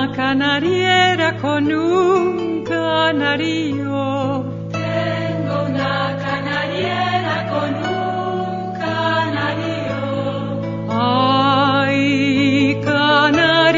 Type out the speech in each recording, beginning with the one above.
una canariera con un canario. Tengo una canariera con un canario. Ay, canariera,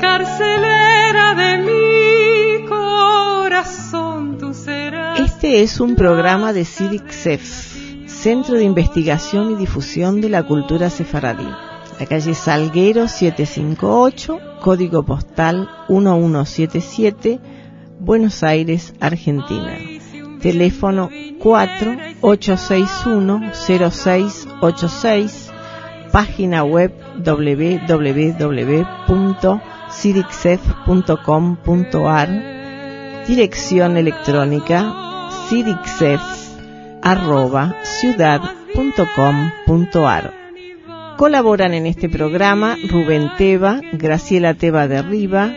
carcelera de mi corazón, tú serás. Este es un programa de Civic Centro de Investigación y Difusión de la Cultura Sefaradí. La calle Salguero 758, código postal 1177, Buenos Aires, Argentina. Teléfono 4861-0686, página web www.cidicsef.com.ar, dirección electrónica ciudad.com.ar. Colaboran en este programa Rubén Teba, Graciela Teba de Riva,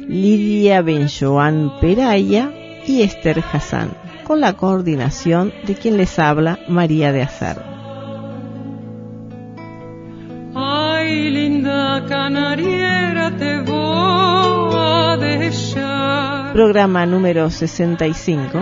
Lidia Benjoan Peraya y Esther Hassan, con la coordinación de quien les habla María de Azar. Ay, linda canariera, te voy a dejar. Programa número 65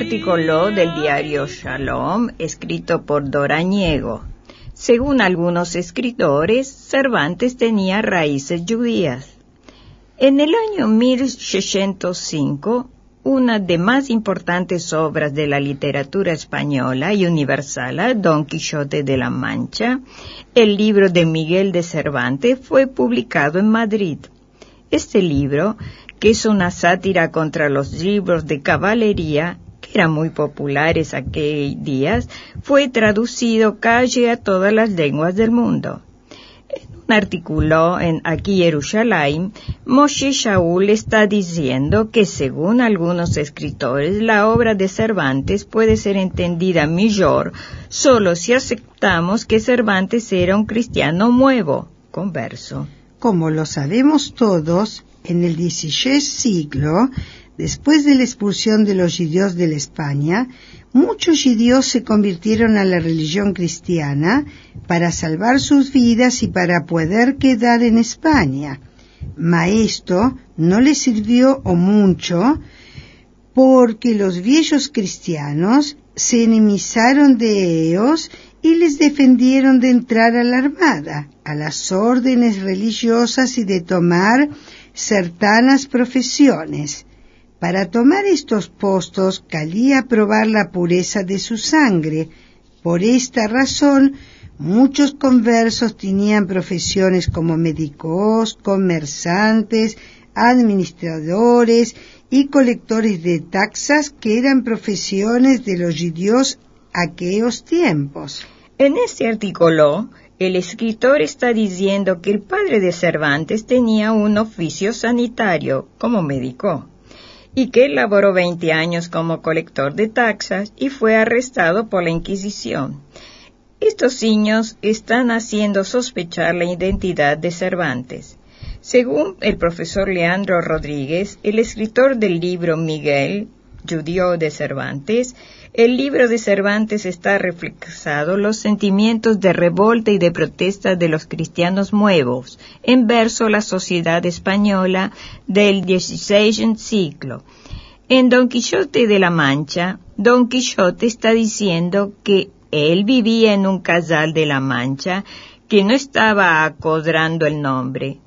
artículo del diario Shalom escrito por Dorañego. Según algunos escritores, Cervantes tenía raíces judías. En el año 1605, una de más importantes obras de la literatura española y universal, Don Quijote de la Mancha, el libro de Miguel de Cervantes, fue publicado en Madrid. Este libro, que es una sátira contra los libros de caballería, eran muy populares aquellos días, fue traducido casi a todas las lenguas del mundo. En un artículo en Aquí Moshe Shaul está diciendo que según algunos escritores, la obra de Cervantes puede ser entendida mejor solo si aceptamos que Cervantes era un cristiano nuevo, converso. Como lo sabemos todos, en el XVI siglo Después de la expulsión de los judíos de la España, muchos judíos se convirtieron a la religión cristiana para salvar sus vidas y para poder quedar en España. Ma esto no les sirvió o mucho porque los viejos cristianos se enemizaron de ellos y les defendieron de entrar a la armada, a las órdenes religiosas y de tomar certanas profesiones. Para tomar estos postos calía probar la pureza de su sangre. Por esta razón, muchos conversos tenían profesiones como médicos, comerciantes, administradores y colectores de taxas que eran profesiones de los judíos aquellos tiempos. En este artículo, el escritor está diciendo que el padre de Cervantes tenía un oficio sanitario como médico y que laboró 20 años como colector de taxas y fue arrestado por la Inquisición. Estos signos están haciendo sospechar la identidad de Cervantes. Según el profesor Leandro Rodríguez, el escritor del libro Miguel, judío de Cervantes, el libro de Cervantes está reflexado los sentimientos de revolta y de protesta de los cristianos nuevos, en verso la sociedad española del XVI siglo. En Don Quijote de la Mancha, Don Quijote está diciendo que él vivía en un casal de la Mancha que no estaba acodrando el nombre,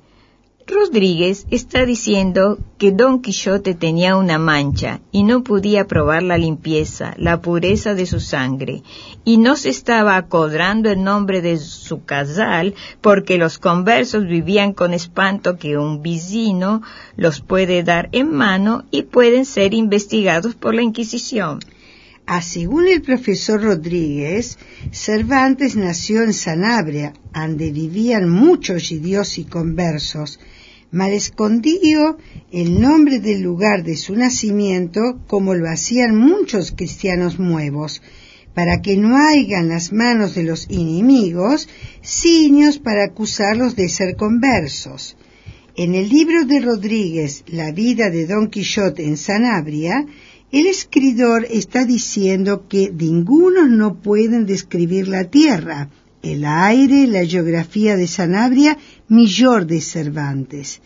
Rodríguez está diciendo que Don Quijote tenía una mancha y no podía probar la limpieza, la pureza de su sangre, y no se estaba acodrando el nombre de su casal porque los conversos vivían con espanto que un vecino los puede dar en mano y pueden ser investigados por la Inquisición. Ah, según el profesor Rodríguez, Cervantes nació en Sanabria, donde vivían muchos judíos y conversos, mal escondió el nombre del lugar de su nacimiento como lo hacían muchos cristianos nuevos, para que no haya las manos de los enemigos signos para acusarlos de ser conversos. En el libro de Rodríguez, La vida de Don Quijote en Sanabria, el escritor está diciendo que ninguno no pueden describir la tierra, el aire, la geografía de Sanabria, mejor de Cervantes.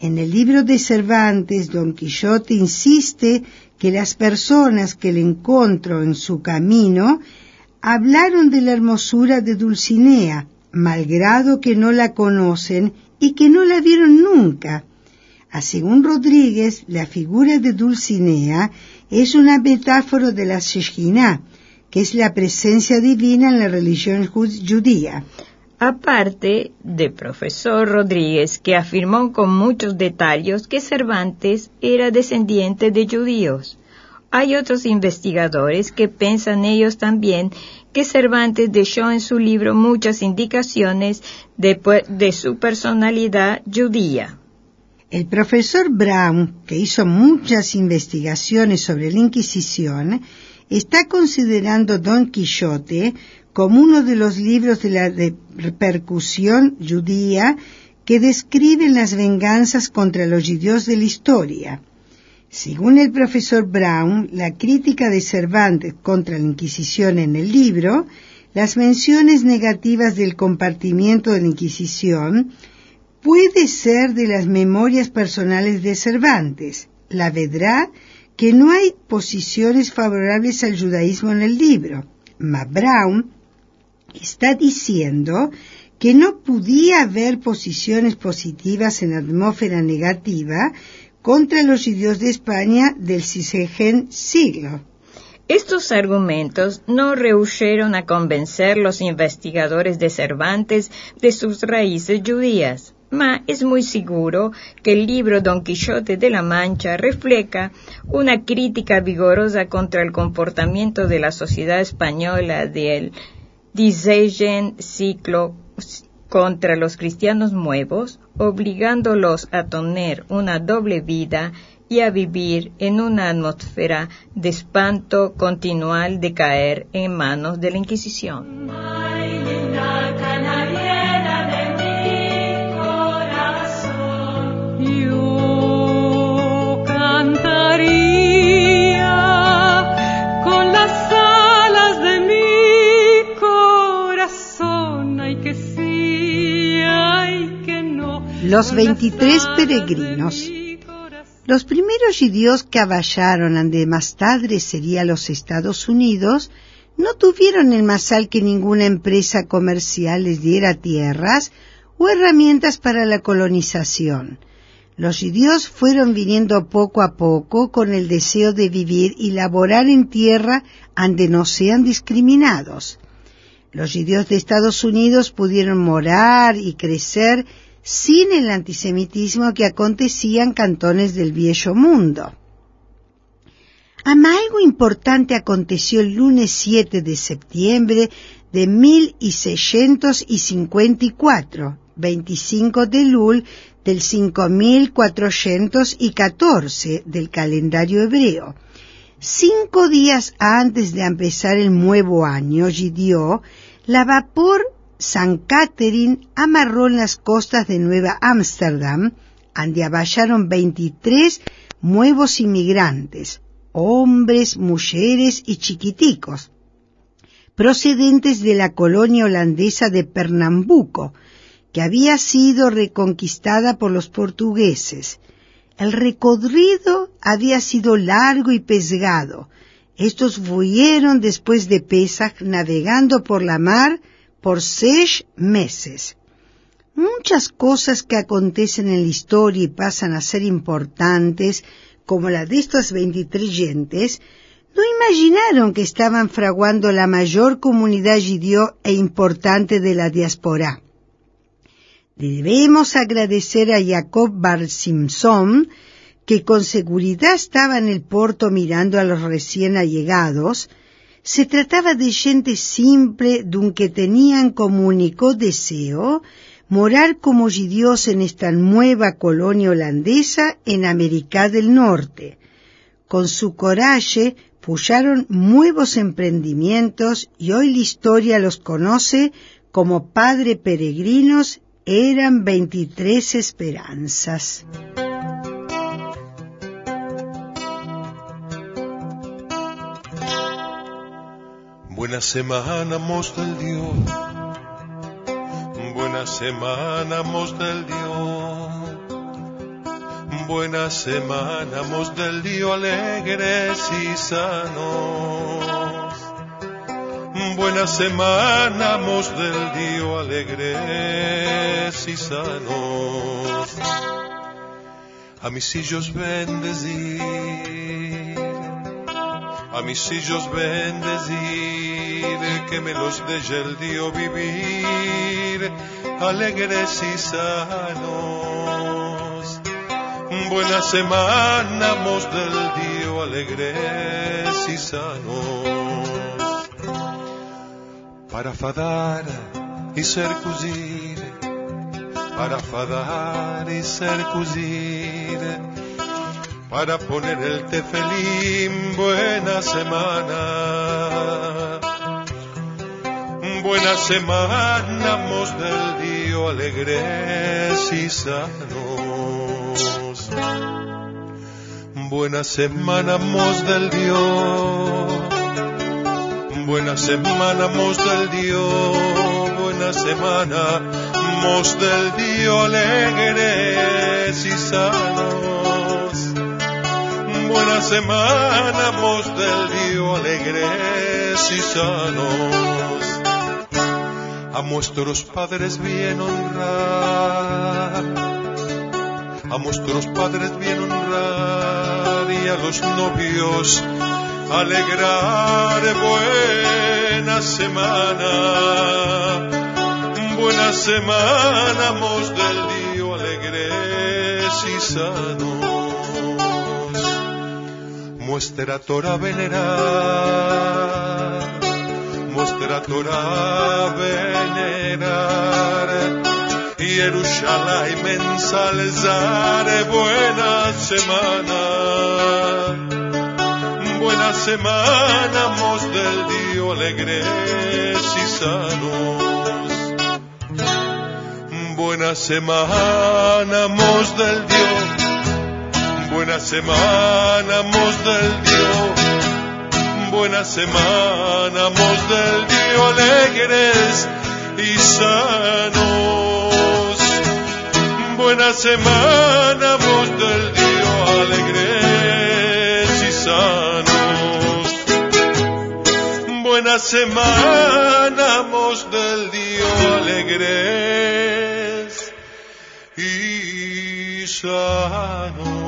En el libro de Cervantes, Don Quijote insiste que las personas que le encontró en su camino hablaron de la hermosura de Dulcinea, malgrado que no la conocen y que no la vieron nunca. A según Rodríguez, la figura de Dulcinea es una metáfora de la Shekhinah, que es la presencia divina en la religión judía. Aparte de profesor Rodríguez, que afirmó con muchos detalles que Cervantes era descendiente de judíos. Hay otros investigadores que piensan ellos también que Cervantes dejó en su libro muchas indicaciones de, de su personalidad judía. El profesor Brown, que hizo muchas investigaciones sobre la Inquisición, está considerando Don Quijote como uno de los libros de la repercusión judía que describen las venganzas contra los judíos de la historia. Según el profesor Brown, la crítica de Cervantes contra la Inquisición en el libro, las menciones negativas del compartimiento de la Inquisición puede ser de las memorias personales de Cervantes. La verdad que no hay posiciones favorables al judaísmo en el libro. Ma Brown está diciendo que no podía haber posiciones positivas en atmósfera negativa contra los judíos de España del sexagésimo siglo. Estos argumentos no rehuyeron a convencer los investigadores de Cervantes de sus raíces judías. Ma es muy seguro que el libro Don Quijote de la Mancha refleja una crítica vigorosa contra el comportamiento de la sociedad española del XVI siglo contra los cristianos nuevos, obligándolos a tener una doble vida y a vivir en una atmósfera de espanto continual de caer en manos de la Inquisición. Los veintitrés peregrinos. Los primeros judíos que aballaron ande más tarde sería los Estados Unidos no tuvieron el masal que ninguna empresa comercial les diera tierras o herramientas para la colonización. Los judíos fueron viniendo poco a poco con el deseo de vivir y laborar en tierra ande no sean discriminados. Los judíos de Estados Unidos pudieron morar y crecer sin el antisemitismo que acontecía en cantones del viejo mundo. Ama algo importante aconteció el lunes 7 de septiembre de 1654, 25 de Lul del 5414 del calendario hebreo. Cinco días antes de empezar el nuevo año, Gidió, la vapor San Catherine amarró en las costas de Nueva Ámsterdam, donde aballaron 23 nuevos inmigrantes, hombres, mujeres y chiquiticos, procedentes de la colonia holandesa de Pernambuco, que había sido reconquistada por los portugueses. El recorrido había sido largo y pesgado. Estos fueron después de Pesach navegando por la mar por seis meses. Muchas cosas que acontecen en la historia y pasan a ser importantes, como la de estos 23 gentes, no imaginaron que estaban fraguando la mayor comunidad judío e importante de la diáspora. Debemos agradecer a Jacob Bar Simpson, que con seguridad estaba en el puerto mirando a los recién allegados, se trataba de gente simple, dun que tenían como único deseo morar como judíos en esta nueva colonia holandesa en América del Norte. Con su coraje pusieron nuevos emprendimientos y hoy la historia los conoce como padre peregrinos Eran veintitrés esperanzas. Buena semana, mos del Dios. Buena semana, mos del Dios. Buena semana, mos del Dios alegres y sanos. Buena semana, mos del Dios alegres y sanos. A mis hijos bendecir a mis hijos bendecir, que me los deje el Dios vivir, alegres y sanos. Buena semana, mos del Dios, alegres y sanos. Para fadar y ser cuzir, para fadar y ser cuzir para poner el tefelín. Buena semana, buena semana, mos del Dios alegres y sanos. Buena semana, mos del Dios. Buena semana, mos del Dios. Buena semana, mos del Dios alegres y sanos buena semana, mos del Dios alegres y sanos. A nuestros padres bien honrar, a nuestros padres bien honrar y a los novios alegrar buena semana, buena semana, mos del Dios alegres y sanos. Muestra Torah venerar, muestra Torah venerar, Jerusalén ensalzar, buena semana, buena semana, mos del Dios alegres y sanos. Buena semana, mos del Dios Buena semana, mos del Dios. Buena semana, mos del Dios, alegres y sanos. Buena semana, mos del Dios, alegres y sanos. Buena semana, mos del Dios, alegres y sanos.